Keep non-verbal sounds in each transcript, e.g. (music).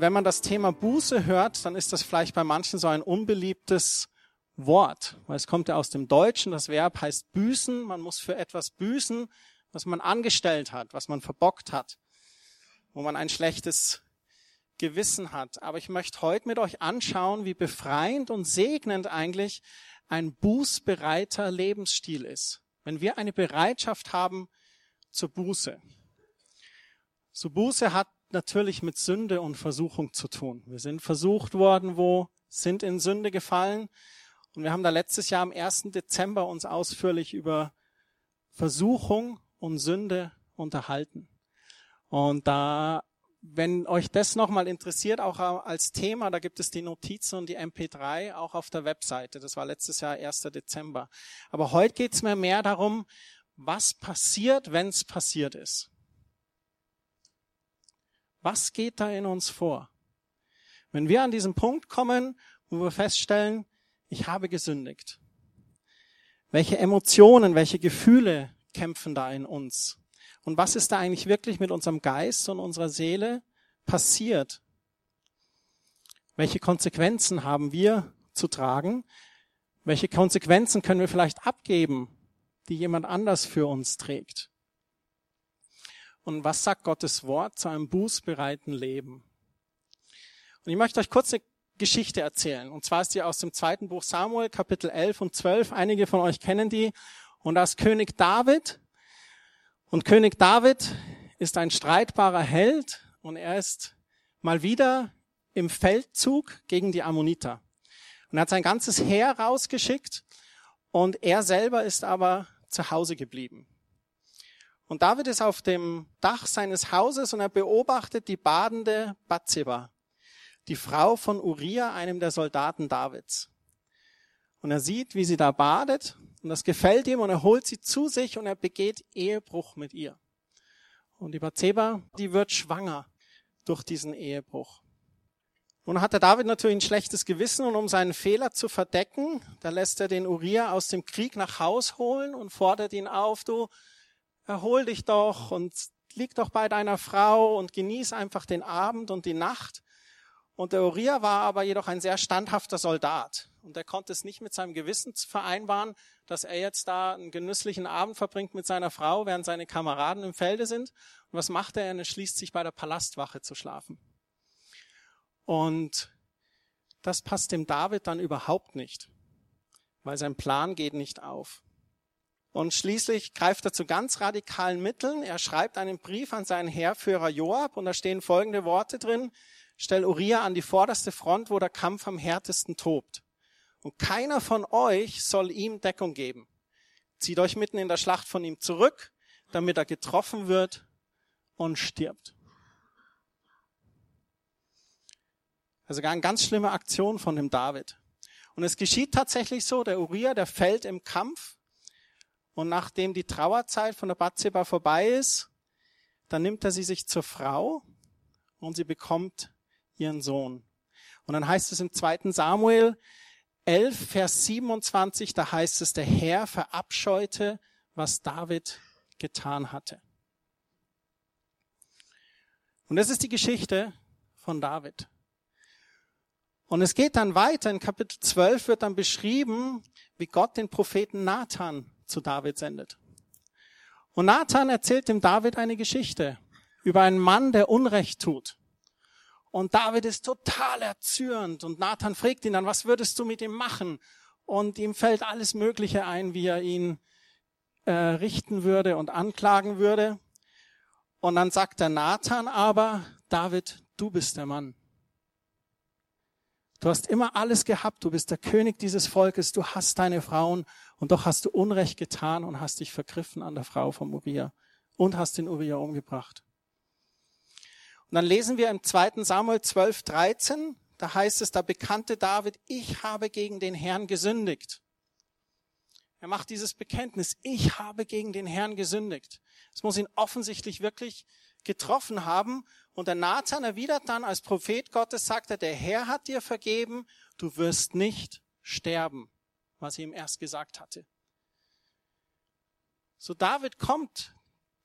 wenn man das Thema Buße hört, dann ist das vielleicht bei manchen so ein unbeliebtes Wort, weil es kommt ja aus dem Deutschen, das Verb heißt büßen, man muss für etwas büßen, was man angestellt hat, was man verbockt hat, wo man ein schlechtes Gewissen hat. Aber ich möchte heute mit euch anschauen, wie befreiend und segnend eigentlich ein bußbereiter Lebensstil ist. Wenn wir eine Bereitschaft haben zur Buße. So Buße hat natürlich mit Sünde und Versuchung zu tun. Wir sind versucht worden, wo sind in Sünde gefallen. Und wir haben da letztes Jahr am 1. Dezember uns ausführlich über Versuchung und Sünde unterhalten. Und da, wenn euch das nochmal interessiert, auch als Thema, da gibt es die Notizen und die MP3 auch auf der Webseite. Das war letztes Jahr 1. Dezember. Aber heute geht es mir mehr darum, was passiert, wenn es passiert ist. Was geht da in uns vor? Wenn wir an diesen Punkt kommen, wo wir feststellen, ich habe gesündigt. Welche Emotionen, welche Gefühle kämpfen da in uns? Und was ist da eigentlich wirklich mit unserem Geist und unserer Seele passiert? Welche Konsequenzen haben wir zu tragen? Welche Konsequenzen können wir vielleicht abgeben, die jemand anders für uns trägt? Und was sagt Gottes Wort zu einem bußbereiten Leben? Und ich möchte euch kurz eine Geschichte erzählen. Und zwar ist die aus dem zweiten Buch Samuel, Kapitel 11 und 12. Einige von euch kennen die. Und da ist König David. Und König David ist ein streitbarer Held und er ist mal wieder im Feldzug gegen die Ammoniter. Und er hat sein ganzes Heer rausgeschickt und er selber ist aber zu Hause geblieben. Und David ist auf dem Dach seines Hauses und er beobachtet die badende Bathseba, die Frau von Uriah, einem der Soldaten Davids. Und er sieht, wie sie da badet und das gefällt ihm und er holt sie zu sich und er begeht Ehebruch mit ihr. Und die Bathseba, die wird schwanger durch diesen Ehebruch. Nun hat der David natürlich ein schlechtes Gewissen und um seinen Fehler zu verdecken, da lässt er den Uriah aus dem Krieg nach Haus holen und fordert ihn auf, du erhol dich doch und lieg doch bei deiner Frau und genieß einfach den Abend und die Nacht. Und der Uriah war aber jedoch ein sehr standhafter Soldat. Und er konnte es nicht mit seinem Gewissen vereinbaren, dass er jetzt da einen genüsslichen Abend verbringt mit seiner Frau, während seine Kameraden im Felde sind. Und was macht er? Er schließt sich bei der Palastwache zu schlafen. Und das passt dem David dann überhaupt nicht, weil sein Plan geht nicht auf. Und schließlich greift er zu ganz radikalen Mitteln. Er schreibt einen Brief an seinen Heerführer Joab und da stehen folgende Worte drin stell Uriah an die vorderste Front, wo der Kampf am härtesten tobt. Und keiner von euch soll ihm Deckung geben. Zieht euch mitten in der Schlacht von ihm zurück, damit er getroffen wird und stirbt. Also gar eine ganz schlimme Aktion von dem David. Und es geschieht tatsächlich so, der Uriah, der fällt im Kampf und nachdem die Trauerzeit von der Bathseba vorbei ist, dann nimmt er sie sich zur Frau und sie bekommt ihren Sohn. Und dann heißt es im zweiten Samuel 11, Vers 27, da heißt es, der Herr verabscheute, was David getan hatte. Und das ist die Geschichte von David. Und es geht dann weiter, in Kapitel 12 wird dann beschrieben, wie Gott den Propheten Nathan zu David sendet. Und Nathan erzählt dem David eine Geschichte über einen Mann, der Unrecht tut. Und David ist total erzürnt und Nathan fragt ihn dann, was würdest du mit ihm machen? Und ihm fällt alles Mögliche ein, wie er ihn äh, richten würde und anklagen würde. Und dann sagt der Nathan aber, David, du bist der Mann. Du hast immer alles gehabt, du bist der König dieses Volkes, du hast deine Frauen und doch hast du Unrecht getan und hast dich vergriffen an der Frau von Uriah und hast den Uriah umgebracht. Und dann lesen wir im 2. Samuel 12, 13, da heißt es, da bekannte David, ich habe gegen den Herrn gesündigt. Er macht dieses Bekenntnis, ich habe gegen den Herrn gesündigt. Es muss ihn offensichtlich wirklich getroffen haben. Und der Nathan erwidert dann als Prophet Gottes, sagt er, der Herr hat dir vergeben, du wirst nicht sterben, was er ihm erst gesagt hatte. So David kommt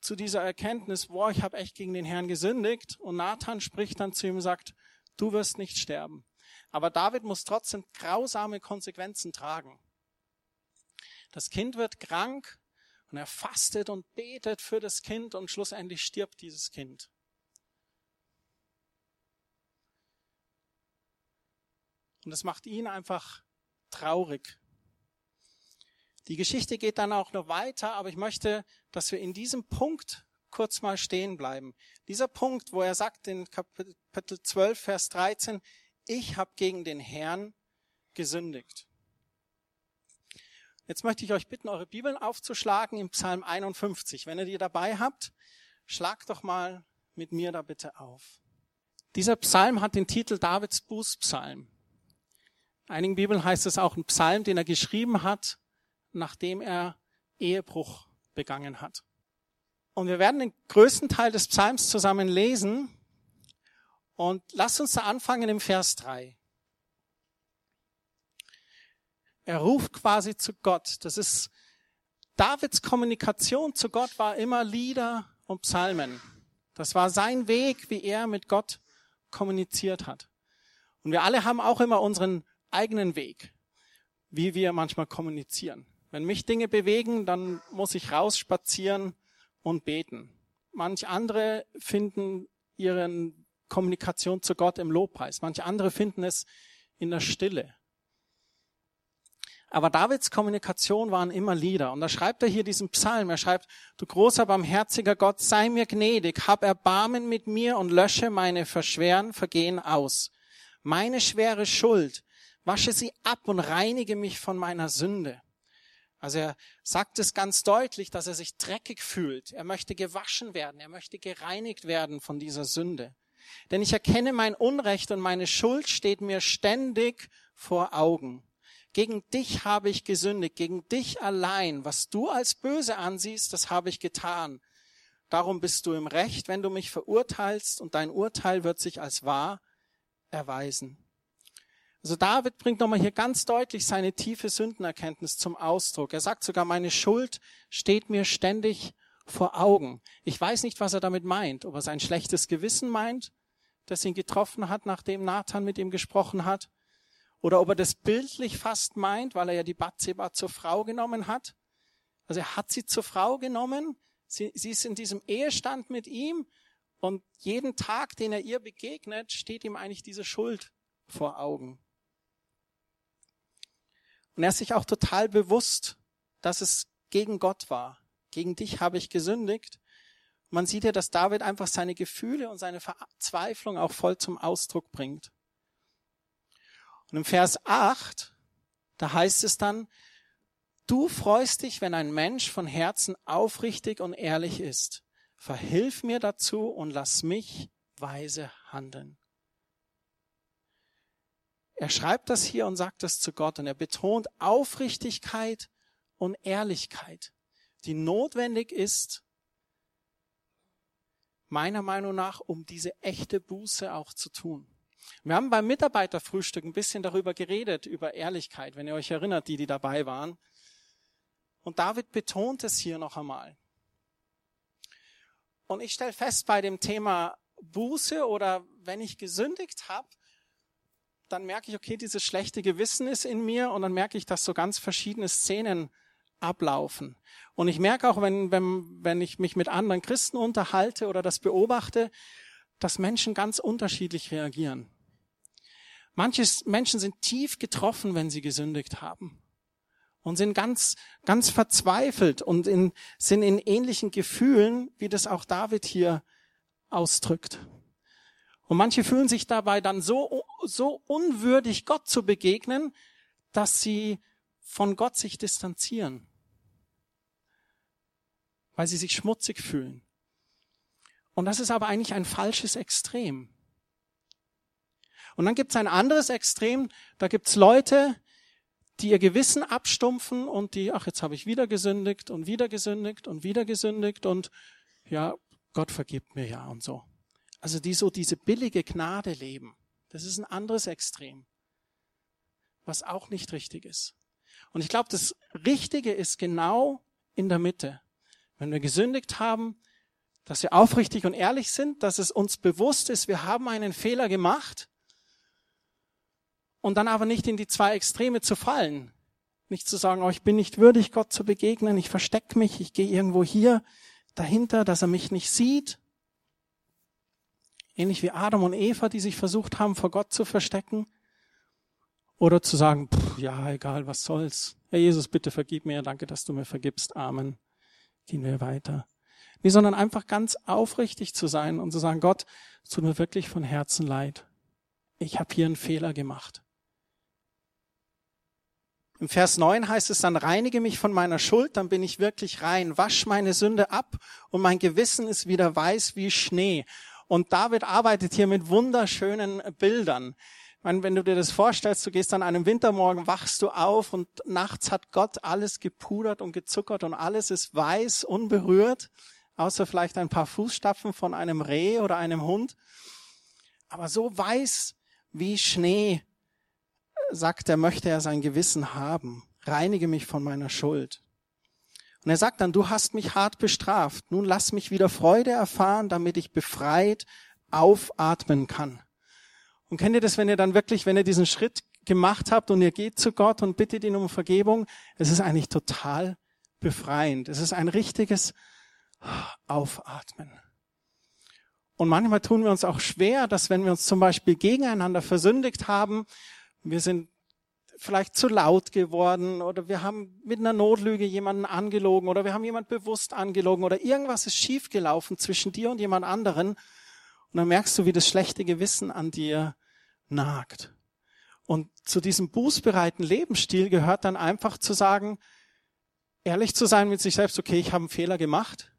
zu dieser Erkenntnis, boah, ich habe echt gegen den Herrn gesündigt. Und Nathan spricht dann zu ihm und sagt, du wirst nicht sterben. Aber David muss trotzdem grausame Konsequenzen tragen. Das Kind wird krank und er fastet und betet für das Kind und schlussendlich stirbt dieses Kind. Und das macht ihn einfach traurig. Die Geschichte geht dann auch noch weiter, aber ich möchte, dass wir in diesem Punkt kurz mal stehen bleiben. Dieser Punkt, wo er sagt in Kapitel 12, Vers 13, ich habe gegen den Herrn gesündigt. Jetzt möchte ich euch bitten, eure Bibeln aufzuschlagen im Psalm 51. Wenn ihr die dabei habt, schlagt doch mal mit mir da bitte auf. Dieser Psalm hat den Titel Davids Bußpsalm. Einigen Bibeln heißt es auch ein Psalm, den er geschrieben hat, nachdem er Ehebruch begangen hat. Und wir werden den größten Teil des Psalms zusammen lesen. Und lasst uns da anfangen im Vers 3. Er ruft quasi zu Gott. Das ist Davids Kommunikation zu Gott war immer Lieder und Psalmen. Das war sein Weg, wie er mit Gott kommuniziert hat. Und wir alle haben auch immer unseren eigenen Weg, wie wir manchmal kommunizieren. Wenn mich Dinge bewegen, dann muss ich rausspazieren und beten. Manch andere finden ihren Kommunikation zu Gott im Lobpreis. Manche andere finden es in der Stille. Aber Davids Kommunikation waren immer Lieder. Und da schreibt er hier diesen Psalm. Er schreibt, du großer, barmherziger Gott, sei mir gnädig, hab Erbarmen mit mir und lösche meine verschweren Vergehen aus. Meine schwere Schuld, wasche sie ab und reinige mich von meiner Sünde. Also er sagt es ganz deutlich, dass er sich dreckig fühlt. Er möchte gewaschen werden. Er möchte gereinigt werden von dieser Sünde. Denn ich erkenne mein Unrecht und meine Schuld steht mir ständig vor Augen. Gegen dich habe ich gesündigt, gegen dich allein. Was du als böse ansiehst, das habe ich getan. Darum bist du im Recht, wenn du mich verurteilst, und dein Urteil wird sich als wahr erweisen. Also David bringt nochmal hier ganz deutlich seine tiefe Sündenerkenntnis zum Ausdruck. Er sagt sogar, meine Schuld steht mir ständig vor Augen. Ich weiß nicht, was er damit meint. Ob er sein schlechtes Gewissen meint, das ihn getroffen hat, nachdem Nathan mit ihm gesprochen hat. Oder ob er das bildlich fast meint, weil er ja die Bathseba zur Frau genommen hat. Also er hat sie zur Frau genommen. Sie, sie ist in diesem Ehestand mit ihm. Und jeden Tag, den er ihr begegnet, steht ihm eigentlich diese Schuld vor Augen. Und er ist sich auch total bewusst, dass es gegen Gott war. Gegen dich habe ich gesündigt. Man sieht ja, dass David einfach seine Gefühle und seine Verzweiflung auch voll zum Ausdruck bringt. Und im Vers 8, da heißt es dann, du freust dich, wenn ein Mensch von Herzen aufrichtig und ehrlich ist. Verhilf mir dazu und lass mich weise handeln. Er schreibt das hier und sagt das zu Gott und er betont Aufrichtigkeit und Ehrlichkeit, die notwendig ist, meiner Meinung nach, um diese echte Buße auch zu tun. Wir haben beim Mitarbeiterfrühstück ein bisschen darüber geredet, über Ehrlichkeit, wenn ihr euch erinnert, die, die dabei waren. Und David betont es hier noch einmal. Und ich stelle fest bei dem Thema Buße oder wenn ich gesündigt habe, dann merke ich, okay, dieses schlechte Gewissen ist in mir und dann merke ich, dass so ganz verschiedene Szenen ablaufen. Und ich merke auch, wenn, wenn, wenn ich mich mit anderen Christen unterhalte oder das beobachte, dass Menschen ganz unterschiedlich reagieren. Manche Menschen sind tief getroffen, wenn sie gesündigt haben und sind ganz, ganz verzweifelt und in, sind in ähnlichen Gefühlen, wie das auch David hier ausdrückt. Und manche fühlen sich dabei dann so, so unwürdig, Gott zu begegnen, dass sie von Gott sich distanzieren, weil sie sich schmutzig fühlen. Und das ist aber eigentlich ein falsches Extrem. Und dann gibt es ein anderes Extrem, da gibt es Leute, die ihr Gewissen abstumpfen und die, ach, jetzt habe ich wieder gesündigt und wieder gesündigt und wieder gesündigt und ja, Gott vergibt mir ja und so. Also die so diese billige Gnade leben. Das ist ein anderes Extrem, was auch nicht richtig ist. Und ich glaube, das Richtige ist genau in der Mitte. Wenn wir gesündigt haben, dass wir aufrichtig und ehrlich sind, dass es uns bewusst ist, wir haben einen Fehler gemacht Und dann aber nicht in die zwei Extreme zu fallen. Nicht zu sagen, oh, ich bin nicht würdig, Gott zu begegnen, ich verstecke mich, ich gehe irgendwo hier dahinter, dass er mich nicht sieht. Ähnlich wie Adam und Eva, die sich versucht haben, vor Gott zu verstecken. Oder zu sagen, pff, ja, egal, was soll's. Herr Jesus, bitte vergib mir, danke, dass du mir vergibst. Amen. Gehen wir weiter. Nee, sondern einfach ganz aufrichtig zu sein und zu sagen, Gott, es tut mir wirklich von Herzen leid. Ich habe hier einen Fehler gemacht. Im Vers 9 heißt es dann, reinige mich von meiner Schuld, dann bin ich wirklich rein, wasch meine Sünde ab und mein Gewissen ist wieder weiß wie Schnee. Und David arbeitet hier mit wunderschönen Bildern meine, wenn du dir das vorstellst, du gehst an einem Wintermorgen, wachst du auf und nachts hat Gott alles gepudert und gezuckert und alles ist weiß, unberührt, außer vielleicht ein paar Fußstapfen von einem Reh oder einem Hund. Aber so weiß wie Schnee, sagt er, möchte er sein Gewissen haben. Reinige mich von meiner Schuld. Und er sagt dann, du hast mich hart bestraft. Nun lass mich wieder Freude erfahren, damit ich befreit aufatmen kann. Und kennt ihr das, wenn ihr dann wirklich, wenn ihr diesen Schritt gemacht habt und ihr geht zu Gott und bittet ihn um Vergebung, es ist eigentlich total befreiend. Es ist ein richtiges Aufatmen. Und manchmal tun wir uns auch schwer, dass wenn wir uns zum Beispiel gegeneinander versündigt haben, wir sind vielleicht zu laut geworden oder wir haben mit einer Notlüge jemanden angelogen oder wir haben jemand bewusst angelogen oder irgendwas ist schiefgelaufen zwischen dir und jemand anderen. Und dann merkst du, wie das schlechte Gewissen an dir nagt. Und zu diesem bußbereiten Lebensstil gehört dann einfach zu sagen, ehrlich zu sein mit sich selbst, okay, ich habe einen Fehler gemacht,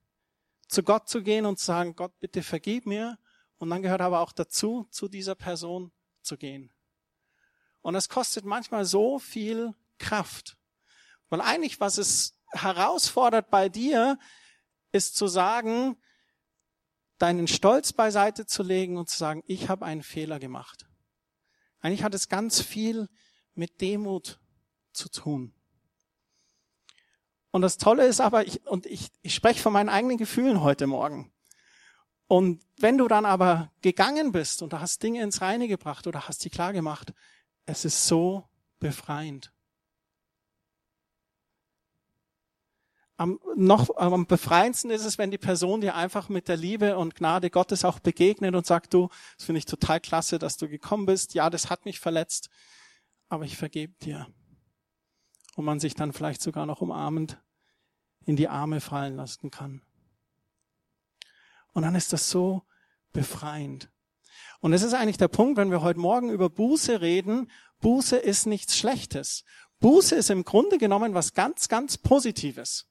zu Gott zu gehen und zu sagen, Gott, bitte vergib mir. Und dann gehört aber auch dazu, zu dieser Person zu gehen. Und es kostet manchmal so viel Kraft. Weil eigentlich, was es herausfordert bei dir, ist zu sagen, deinen Stolz beiseite zu legen und zu sagen, ich habe einen Fehler gemacht. Eigentlich hat es ganz viel mit Demut zu tun. Und das Tolle ist aber, ich, und ich, ich spreche von meinen eigenen Gefühlen heute Morgen. Und wenn du dann aber gegangen bist und du hast Dinge ins Reine gebracht oder hast die klar gemacht, es ist so befreiend. Am, noch am befreiendsten ist es, wenn die Person dir einfach mit der Liebe und Gnade Gottes auch begegnet und sagt, du, das finde ich total klasse, dass du gekommen bist. Ja, das hat mich verletzt, aber ich vergebe dir. Und man sich dann vielleicht sogar noch umarmend in die Arme fallen lassen kann. Und dann ist das so befreiend. Und es ist eigentlich der Punkt, wenn wir heute Morgen über Buße reden, Buße ist nichts Schlechtes. Buße ist im Grunde genommen was ganz, ganz Positives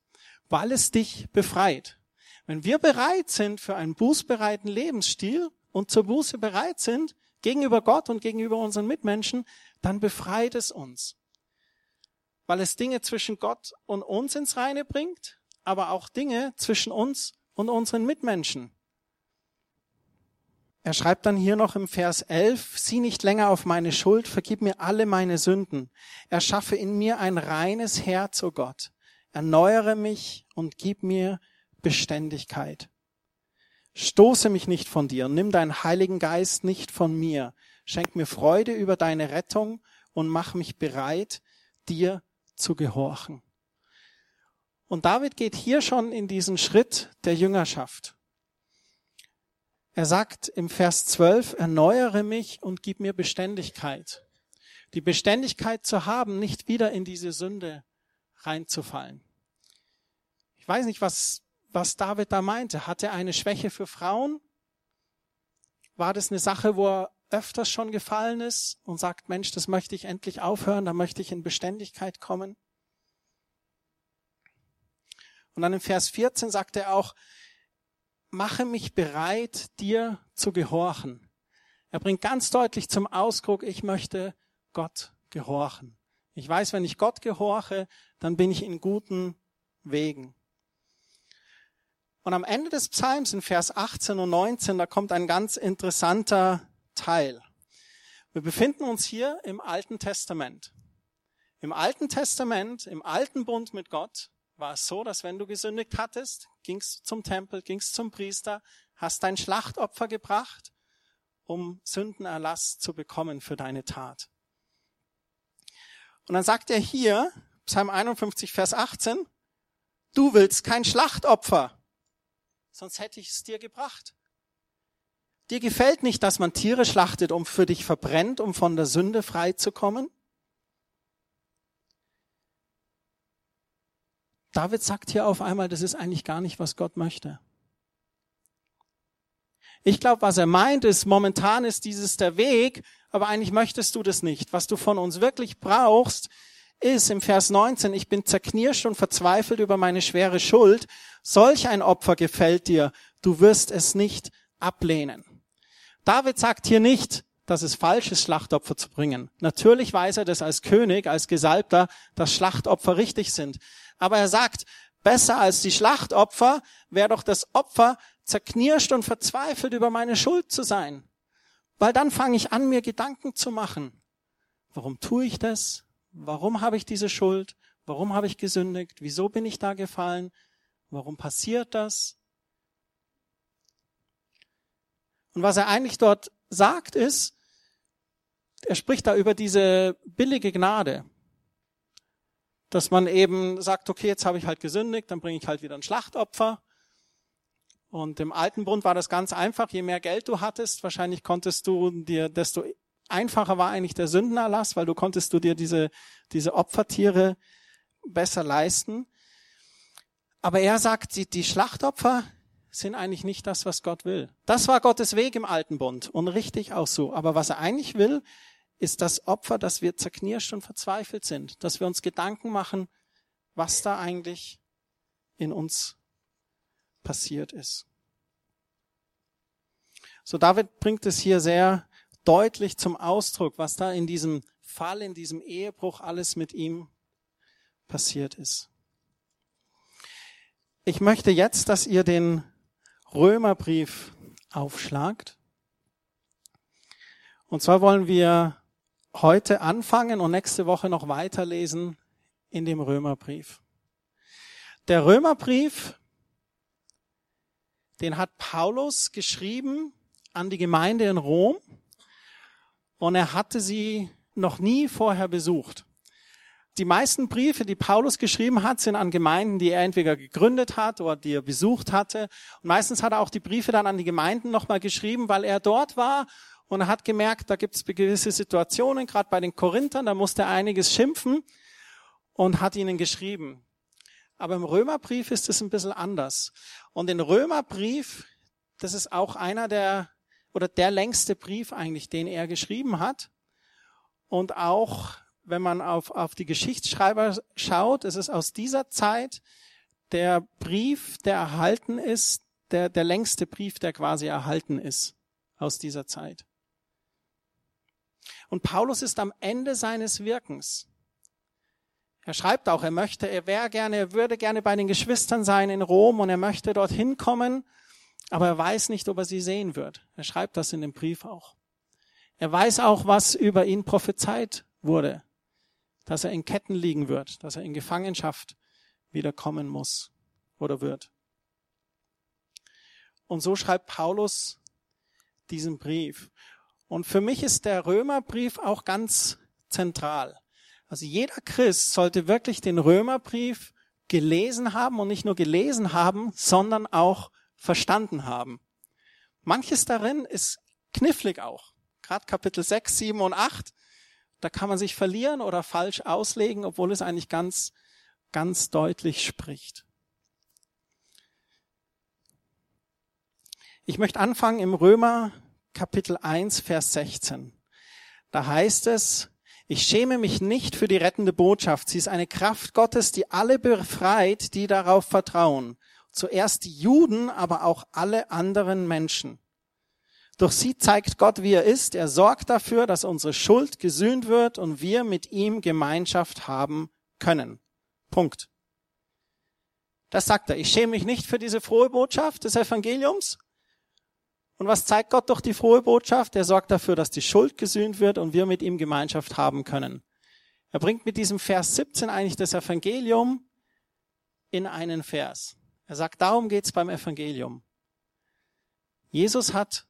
weil es dich befreit. Wenn wir bereit sind für einen bußbereiten Lebensstil und zur Buße bereit sind, gegenüber Gott und gegenüber unseren Mitmenschen, dann befreit es uns. Weil es Dinge zwischen Gott und uns ins Reine bringt, aber auch Dinge zwischen uns und unseren Mitmenschen. Er schreibt dann hier noch im Vers 11, sieh nicht länger auf meine Schuld, vergib mir alle meine Sünden. Erschaffe in mir ein reines Herz, o oh Gott, erneuere mich und gib mir Beständigkeit. Stoße mich nicht von dir, nimm deinen Heiligen Geist nicht von mir, schenk mir Freude über deine Rettung und mach mich bereit, dir zu gehorchen. Und David geht hier schon in diesen Schritt der Jüngerschaft. Er sagt im Vers 12, erneuere mich und gib mir Beständigkeit. Die Beständigkeit zu haben, nicht wieder in diese Sünde reinzufallen. Ich weiß nicht, was, was David da meinte. Hat er eine Schwäche für Frauen? War das eine Sache, wo er öfters schon gefallen ist und sagt, Mensch, das möchte ich endlich aufhören, da möchte ich in Beständigkeit kommen? Und dann im Vers 14 sagt er auch, mache mich bereit, dir zu gehorchen. Er bringt ganz deutlich zum Ausdruck, ich möchte Gott gehorchen. Ich weiß, wenn ich Gott gehorche, dann bin ich in guten Wegen. Und am Ende des Psalms in Vers 18 und 19, da kommt ein ganz interessanter Teil. Wir befinden uns hier im Alten Testament. Im Alten Testament, im alten Bund mit Gott, war es so, dass wenn du gesündigt hattest, gingst zum Tempel, gingst zum Priester, hast dein Schlachtopfer gebracht, um Sündenerlass zu bekommen für deine Tat. Und dann sagt er hier, Psalm 51, Vers 18, du willst kein Schlachtopfer, sonst hätte ich es dir gebracht. Dir gefällt nicht, dass man Tiere schlachtet, um für dich verbrennt, um von der Sünde frei zu kommen? David sagt hier auf einmal, das ist eigentlich gar nicht, was Gott möchte. Ich glaube, was er meint, ist, momentan ist dieses der Weg, aber eigentlich möchtest du das nicht. Was du von uns wirklich brauchst, ist im Vers 19, ich bin zerknirscht und verzweifelt über meine schwere Schuld. Solch ein Opfer gefällt dir, du wirst es nicht ablehnen. David sagt hier nicht, dass es falsch ist, Schlachtopfer zu bringen. Natürlich weiß er das als König, als Gesalbter, dass Schlachtopfer richtig sind. Aber er sagt, besser als die Schlachtopfer wäre doch das Opfer, zerknirscht und verzweifelt über meine Schuld zu sein. Weil dann fange ich an, mir Gedanken zu machen. Warum tue ich das? Warum habe ich diese Schuld? Warum habe ich gesündigt? Wieso bin ich da gefallen? Warum passiert das? Und was er eigentlich dort sagt, ist, er spricht da über diese billige Gnade dass man eben sagt, okay, jetzt habe ich halt gesündigt, dann bringe ich halt wieder ein Schlachtopfer. Und im alten Bund war das ganz einfach. Je mehr Geld du hattest, wahrscheinlich konntest du dir, desto einfacher war eigentlich der Sündenerlass, weil du konntest du dir diese, diese Opfertiere besser leisten. Aber er sagt, die, die Schlachtopfer sind eigentlich nicht das, was Gott will. Das war Gottes Weg im alten Bund und richtig auch so. Aber was er eigentlich will, ist das Opfer, dass wir zerknirscht und verzweifelt sind, dass wir uns Gedanken machen, was da eigentlich in uns passiert ist. So David bringt es hier sehr deutlich zum Ausdruck, was da in diesem Fall, in diesem Ehebruch alles mit ihm passiert ist. Ich möchte jetzt, dass ihr den Römerbrief aufschlagt. Und zwar wollen wir heute anfangen und nächste Woche noch weiterlesen in dem Römerbrief. Der Römerbrief, den hat Paulus geschrieben an die Gemeinde in Rom und er hatte sie noch nie vorher besucht. Die meisten Briefe, die Paulus geschrieben hat, sind an Gemeinden, die er entweder gegründet hat oder die er besucht hatte. Und meistens hat er auch die Briefe dann an die Gemeinden nochmal geschrieben, weil er dort war und er hat gemerkt, da gibt es gewisse Situationen, gerade bei den Korinthern, da musste er einiges schimpfen und hat ihnen geschrieben. Aber im Römerbrief ist es ein bisschen anders. Und den Römerbrief, das ist auch einer der, oder der längste Brief eigentlich, den er geschrieben hat. Und auch, wenn man auf, auf die Geschichtsschreiber schaut, ist es aus dieser Zeit der Brief, der erhalten ist, der, der längste Brief, der quasi erhalten ist aus dieser Zeit. Und Paulus ist am Ende seines Wirkens. Er schreibt auch, er möchte, er wäre gerne, er würde gerne bei den Geschwistern sein in Rom und er möchte dorthin kommen, aber er weiß nicht, ob er sie sehen wird. Er schreibt das in dem Brief auch. Er weiß auch, was über ihn prophezeit wurde, dass er in Ketten liegen wird, dass er in Gefangenschaft wiederkommen muss oder wird. Und so schreibt Paulus diesen Brief. Und für mich ist der Römerbrief auch ganz zentral. Also jeder Christ sollte wirklich den Römerbrief gelesen haben und nicht nur gelesen haben, sondern auch verstanden haben. Manches darin ist knifflig auch. Gerade Kapitel 6, 7 und 8, da kann man sich verlieren oder falsch auslegen, obwohl es eigentlich ganz, ganz deutlich spricht. Ich möchte anfangen im Römer Kapitel 1, Vers 16. Da heißt es, ich schäme mich nicht für die rettende Botschaft. Sie ist eine Kraft Gottes, die alle befreit, die darauf vertrauen. Zuerst die Juden, aber auch alle anderen Menschen. Durch sie zeigt Gott, wie er ist. Er sorgt dafür, dass unsere Schuld gesühnt wird und wir mit ihm Gemeinschaft haben können. Punkt. Das sagt er. Ich schäme mich nicht für diese frohe Botschaft des Evangeliums. Und was zeigt Gott durch die frohe Botschaft? Er sorgt dafür, dass die Schuld gesühnt wird und wir mit ihm Gemeinschaft haben können. Er bringt mit diesem Vers 17 eigentlich das Evangelium in einen Vers. Er sagt, darum geht's beim Evangelium. Jesus hat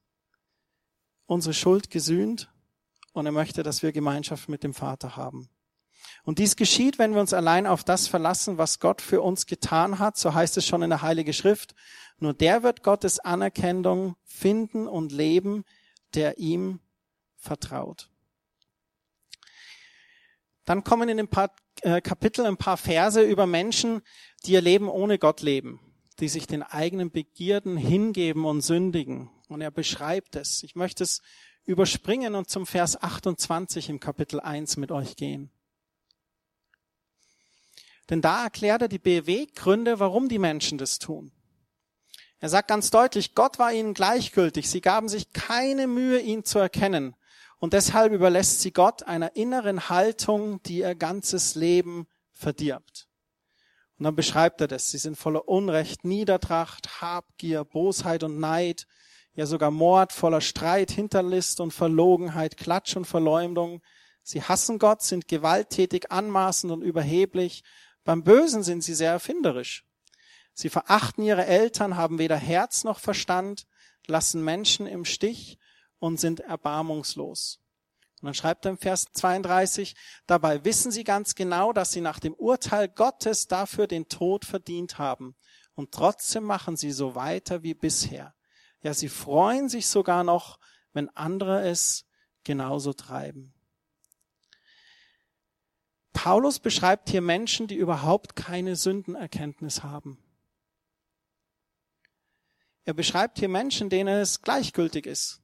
unsere Schuld gesühnt und er möchte, dass wir Gemeinschaft mit dem Vater haben. Und dies geschieht, wenn wir uns allein auf das verlassen, was Gott für uns getan hat, so heißt es schon in der Heilige Schrift. Nur der wird Gottes Anerkennung finden und leben, der ihm vertraut. Dann kommen in ein paar äh, Kapitel ein paar Verse über Menschen, die ihr Leben ohne Gott leben, die sich den eigenen Begierden hingeben und sündigen. Und er beschreibt es. Ich möchte es überspringen und zum Vers 28 im Kapitel 1 mit euch gehen. Denn da erklärt er die Beweggründe, warum die Menschen das tun. Er sagt ganz deutlich, Gott war ihnen gleichgültig. Sie gaben sich keine Mühe, ihn zu erkennen. Und deshalb überlässt sie Gott einer inneren Haltung, die ihr ganzes Leben verdirbt. Und dann beschreibt er das. Sie sind voller Unrecht, Niedertracht, Habgier, Bosheit und Neid, ja sogar Mord, voller Streit, Hinterlist und Verlogenheit, Klatsch und Verleumdung. Sie hassen Gott, sind gewalttätig, anmaßend und überheblich. Beim Bösen sind sie sehr erfinderisch. Sie verachten ihre Eltern, haben weder Herz noch Verstand, lassen Menschen im Stich und sind erbarmungslos. Und dann schreibt er im Vers 32, dabei wissen sie ganz genau, dass sie nach dem Urteil Gottes dafür den Tod verdient haben. Und trotzdem machen sie so weiter wie bisher. Ja, sie freuen sich sogar noch, wenn andere es genauso treiben. Paulus beschreibt hier Menschen, die überhaupt keine Sündenerkenntnis haben. Er beschreibt hier Menschen, denen es gleichgültig ist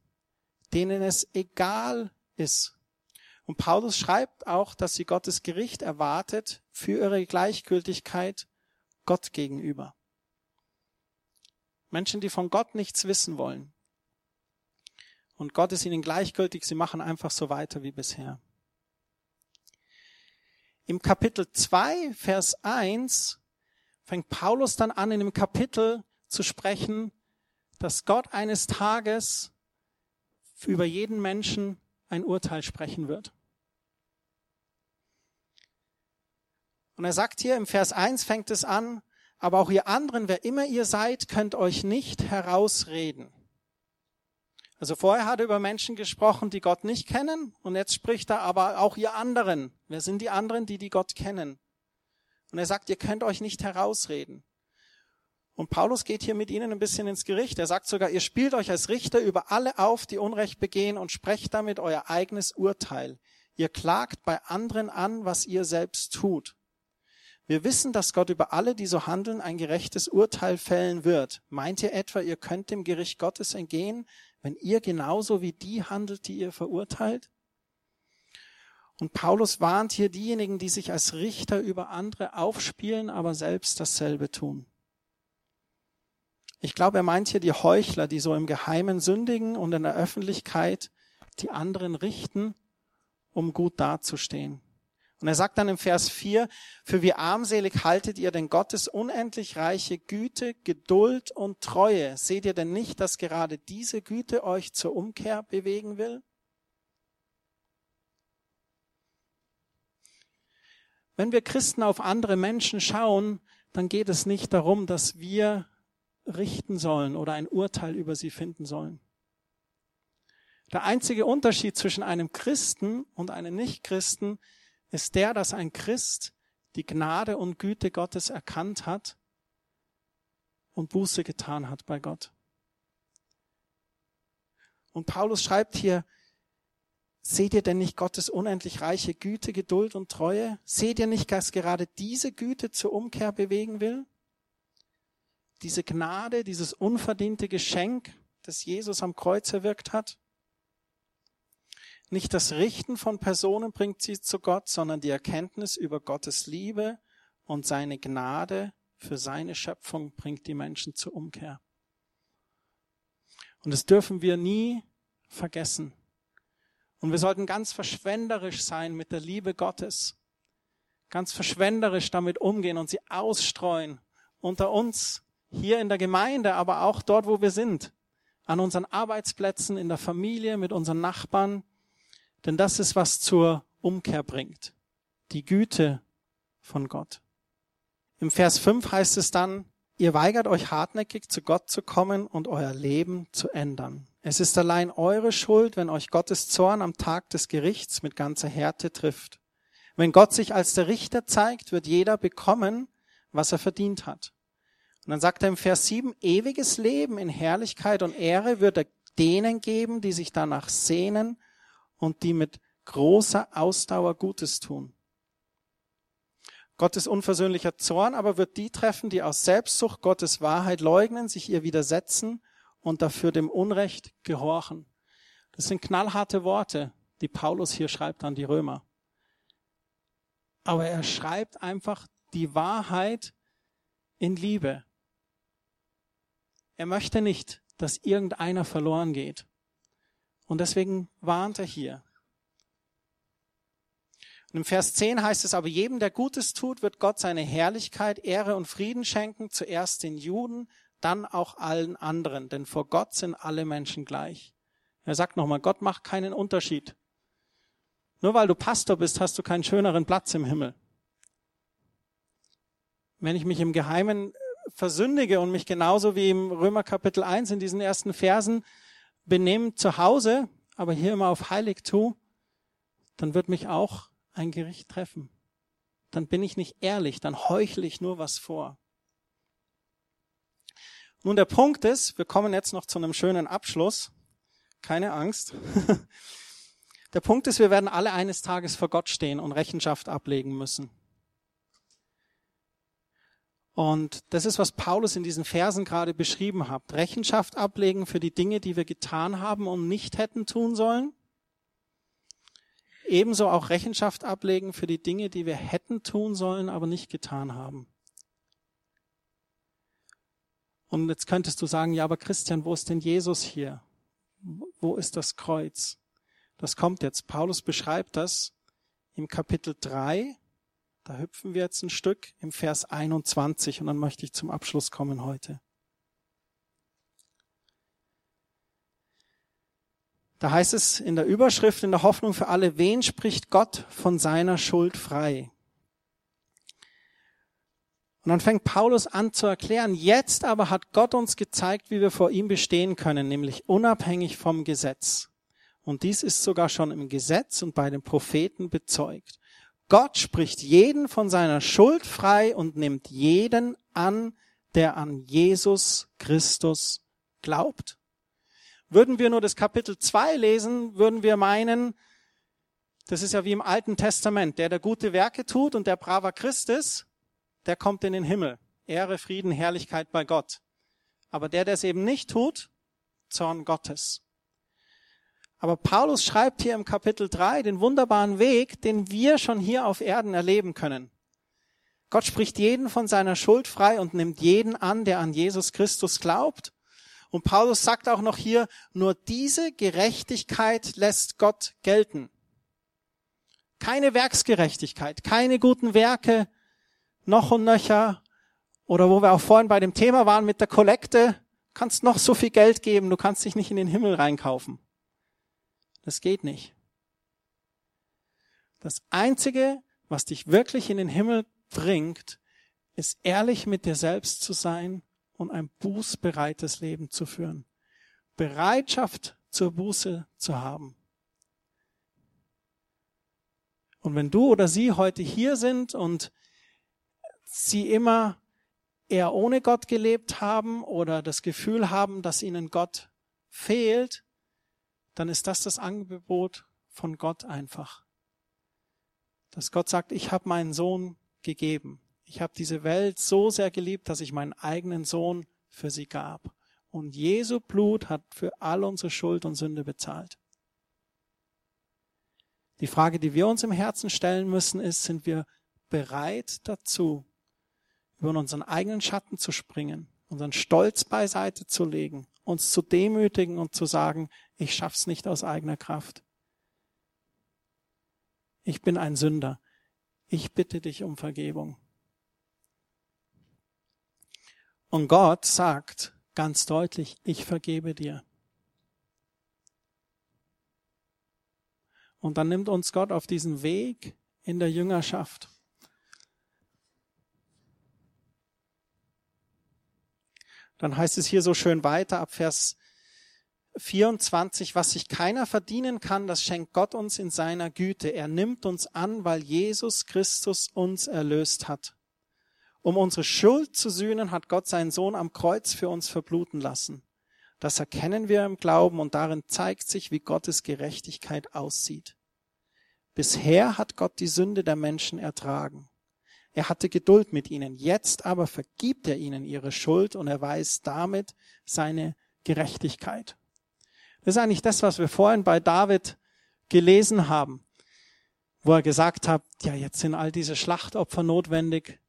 denen es egal ist. Und Paulus schreibt auch, dass sie Gottes Gericht erwartet für ihre Gleichgültigkeit Gott gegenüber. Menschen, die von Gott nichts wissen wollen. Und Gott ist ihnen gleichgültig, sie machen einfach so weiter wie bisher. Im Kapitel 2, Vers 1 fängt Paulus dann an, in dem Kapitel zu sprechen, dass Gott eines Tages über jeden Menschen ein Urteil sprechen wird. Und er sagt hier im Vers 1 fängt es an, aber auch ihr anderen, wer immer ihr seid, könnt euch nicht herausreden. Also vorher hat er über Menschen gesprochen, die Gott nicht kennen, und jetzt spricht er aber auch ihr anderen. Wer sind die anderen, die die Gott kennen? Und er sagt, ihr könnt euch nicht herausreden. Und Paulus geht hier mit ihnen ein bisschen ins Gericht. Er sagt sogar, ihr spielt euch als Richter über alle auf, die Unrecht begehen und sprecht damit euer eigenes Urteil. Ihr klagt bei anderen an, was ihr selbst tut. Wir wissen, dass Gott über alle, die so handeln, ein gerechtes Urteil fällen wird. Meint ihr etwa, ihr könnt dem Gericht Gottes entgehen, wenn ihr genauso wie die handelt, die ihr verurteilt? Und Paulus warnt hier diejenigen, die sich als Richter über andere aufspielen, aber selbst dasselbe tun. Ich glaube, er meint hier die Heuchler, die so im Geheimen sündigen und in der Öffentlichkeit die anderen richten, um gut dazustehen. Und er sagt dann im Vers 4, für wie armselig haltet ihr denn Gottes unendlich reiche Güte, Geduld und Treue? Seht ihr denn nicht, dass gerade diese Güte euch zur Umkehr bewegen will? Wenn wir Christen auf andere Menschen schauen, dann geht es nicht darum, dass wir richten sollen oder ein Urteil über sie finden sollen. Der einzige Unterschied zwischen einem Christen und einem Nichtchristen ist der, dass ein Christ die Gnade und Güte Gottes erkannt hat und Buße getan hat bei Gott. Und Paulus schreibt hier, seht ihr denn nicht Gottes unendlich reiche Güte, Geduld und Treue? Seht ihr nicht, dass gerade diese Güte zur Umkehr bewegen will? Diese Gnade, dieses unverdiente Geschenk, das Jesus am Kreuz erwirkt hat? Nicht das Richten von Personen bringt sie zu Gott, sondern die Erkenntnis über Gottes Liebe und seine Gnade für seine Schöpfung bringt die Menschen zur Umkehr. Und das dürfen wir nie vergessen. Und wir sollten ganz verschwenderisch sein mit der Liebe Gottes. Ganz verschwenderisch damit umgehen und sie ausstreuen unter uns hier in der Gemeinde, aber auch dort, wo wir sind, an unseren Arbeitsplätzen, in der Familie, mit unseren Nachbarn. Denn das ist, was zur Umkehr bringt. Die Güte von Gott. Im Vers 5 heißt es dann, ihr weigert euch hartnäckig zu Gott zu kommen und euer Leben zu ändern. Es ist allein eure Schuld, wenn euch Gottes Zorn am Tag des Gerichts mit ganzer Härte trifft. Wenn Gott sich als der Richter zeigt, wird jeder bekommen, was er verdient hat. Und dann sagt er im Vers 7, ewiges Leben in Herrlichkeit und Ehre wird er denen geben, die sich danach sehnen und die mit großer Ausdauer Gutes tun. Gottes unversöhnlicher Zorn aber wird die treffen, die aus Selbstsucht Gottes Wahrheit leugnen, sich ihr widersetzen und dafür dem Unrecht gehorchen. Das sind knallharte Worte, die Paulus hier schreibt an die Römer. Aber er schreibt einfach die Wahrheit in Liebe. Er möchte nicht, dass irgendeiner verloren geht. Und deswegen warnt er hier. Und im Vers 10 heißt es aber, jedem, der Gutes tut, wird Gott seine Herrlichkeit, Ehre und Frieden schenken, zuerst den Juden, dann auch allen anderen, denn vor Gott sind alle Menschen gleich. Er sagt nochmal, Gott macht keinen Unterschied. Nur weil du Pastor bist, hast du keinen schöneren Platz im Himmel. Wenn ich mich im Geheimen versündige und mich genauso wie im Römer Kapitel 1 in diesen ersten Versen benehme zu Hause, aber hier immer auf heilig tu, dann wird mich auch ein Gericht treffen. Dann bin ich nicht ehrlich, dann heuchle ich nur was vor. Nun, der Punkt ist, wir kommen jetzt noch zu einem schönen Abschluss. Keine Angst. (laughs) Der Punkt ist, wir werden alle eines Tages vor Gott stehen und Rechenschaft ablegen müssen. Und das ist, was Paulus in diesen Versen gerade beschrieben hat. Rechenschaft ablegen für die Dinge, die wir getan haben und nicht hätten tun sollen. Ebenso auch Rechenschaft ablegen für die Dinge, die wir hätten tun sollen, aber nicht getan haben. Und jetzt könntest du sagen, ja, aber Christian, wo ist denn Jesus hier? Wo ist das Kreuz? Das kommt jetzt. Paulus beschreibt das im Kapitel 3. Da hüpfen wir jetzt ein Stück im Vers 21 und dann möchte ich zum Abschluss kommen heute. Da heißt es in der Überschrift, in der Hoffnung für alle, wen spricht Gott von seiner Schuld frei? Und dann fängt Paulus an zu erklären, jetzt aber hat Gott uns gezeigt, wie wir vor ihm bestehen können, nämlich unabhängig vom Gesetz. Und dies ist sogar schon im Gesetz und bei den Propheten bezeugt. Gott spricht jeden von seiner Schuld frei und nimmt jeden an, der an Jesus Christus glaubt. Würden wir nur das Kapitel 2 lesen, würden wir meinen, das ist ja wie im Alten Testament, der der gute Werke tut und der braver Christ ist, der kommt in den Himmel. Ehre, Frieden, Herrlichkeit bei Gott. Aber der, der es eben nicht tut, Zorn Gottes. Aber Paulus schreibt hier im Kapitel 3 den wunderbaren Weg, den wir schon hier auf Erden erleben können. Gott spricht jeden von seiner Schuld frei und nimmt jeden an, der an Jesus Christus glaubt. Und Paulus sagt auch noch hier, nur diese Gerechtigkeit lässt Gott gelten. Keine Werksgerechtigkeit, keine guten Werke, noch und nöcher. Oder wo wir auch vorhin bei dem Thema waren mit der Kollekte, kannst noch so viel Geld geben, du kannst dich nicht in den Himmel reinkaufen. Das geht nicht. Das Einzige, was dich wirklich in den Himmel bringt, ist ehrlich mit dir selbst zu sein und ein bußbereites Leben zu führen. Bereitschaft zur Buße zu haben. Und wenn du oder sie heute hier sind und sie immer eher ohne Gott gelebt haben oder das Gefühl haben, dass ihnen Gott fehlt, dann ist das das Angebot von Gott einfach. Dass Gott sagt, ich habe meinen Sohn gegeben. Ich habe diese Welt so sehr geliebt, dass ich meinen eigenen Sohn für sie gab. Und Jesu Blut hat für all unsere Schuld und Sünde bezahlt. Die Frage, die wir uns im Herzen stellen müssen, ist, sind wir bereit dazu, über unseren eigenen Schatten zu springen, unseren Stolz beiseite zu legen, uns zu demütigen und zu sagen, ich schaff's nicht aus eigener Kraft. Ich bin ein Sünder. Ich bitte dich um Vergebung. Und Gott sagt ganz deutlich, ich vergebe dir. Und dann nimmt uns Gott auf diesen Weg in der Jüngerschaft. Dann heißt es hier so schön weiter ab Vers 24, was sich keiner verdienen kann, das schenkt Gott uns in seiner Güte. Er nimmt uns an, weil Jesus Christus uns erlöst hat. Um unsere Schuld zu sühnen, hat Gott seinen Sohn am Kreuz für uns verbluten lassen. Das erkennen wir im Glauben und darin zeigt sich, wie Gottes Gerechtigkeit aussieht. Bisher hat Gott die Sünde der Menschen ertragen. Er hatte Geduld mit ihnen. Jetzt aber vergibt er ihnen ihre Schuld und erweist damit seine Gerechtigkeit. Das ist eigentlich das, was wir vorhin bei David gelesen haben, wo er gesagt hat, ja, jetzt sind all diese Schlachtopfer notwendig,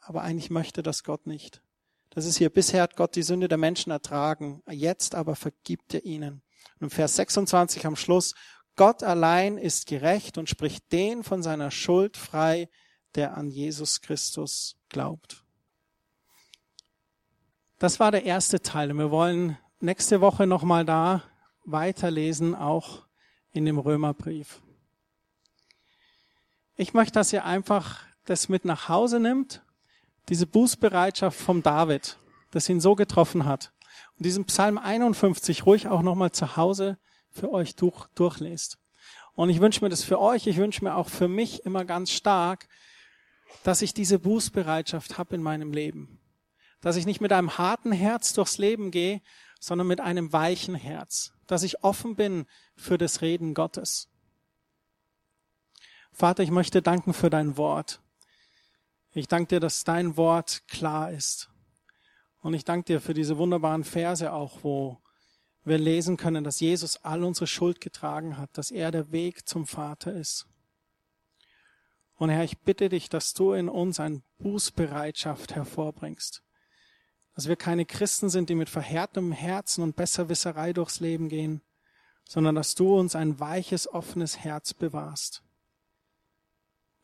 aber eigentlich möchte das Gott nicht. Das ist hier, bisher hat Gott die Sünde der Menschen ertragen, jetzt aber vergibt er ihnen. Und im Vers 26 am Schluss, Gott allein ist gerecht und spricht den von seiner Schuld frei, der an Jesus Christus glaubt. Das war der erste Teil. Und wir wollen nächste Woche nochmal da weiterlesen, auch in dem Römerbrief. Ich möchte, dass ihr einfach das mit nach Hause nimmt, diese Bußbereitschaft vom David, das ihn so getroffen hat. Und diesen Psalm 51 ruhig auch nochmal zu Hause für euch durch, durchlest. Und ich wünsche mir das für euch, ich wünsche mir auch für mich immer ganz stark, dass ich diese Bußbereitschaft habe in meinem Leben. Dass ich nicht mit einem harten Herz durchs Leben gehe, sondern mit einem weichen Herz. Dass ich offen bin für das Reden Gottes. Vater, ich möchte danken für dein Wort. Ich danke dir, dass dein Wort klar ist. Und ich danke dir für diese wunderbaren Verse auch, wo wir lesen können, dass Jesus all unsere Schuld getragen hat, dass er der Weg zum Vater ist. Und Herr, ich bitte dich, dass du in uns eine Bußbereitschaft hervorbringst. Dass wir keine Christen sind, die mit verhärtetem Herzen und Besserwisserei durchs Leben gehen, sondern dass du uns ein weiches, offenes Herz bewahrst.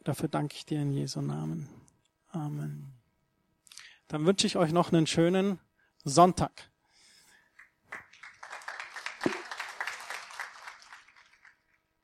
Dafür danke ich dir in Jesu Namen. Amen. Dann wünsche ich euch noch einen schönen Sonntag.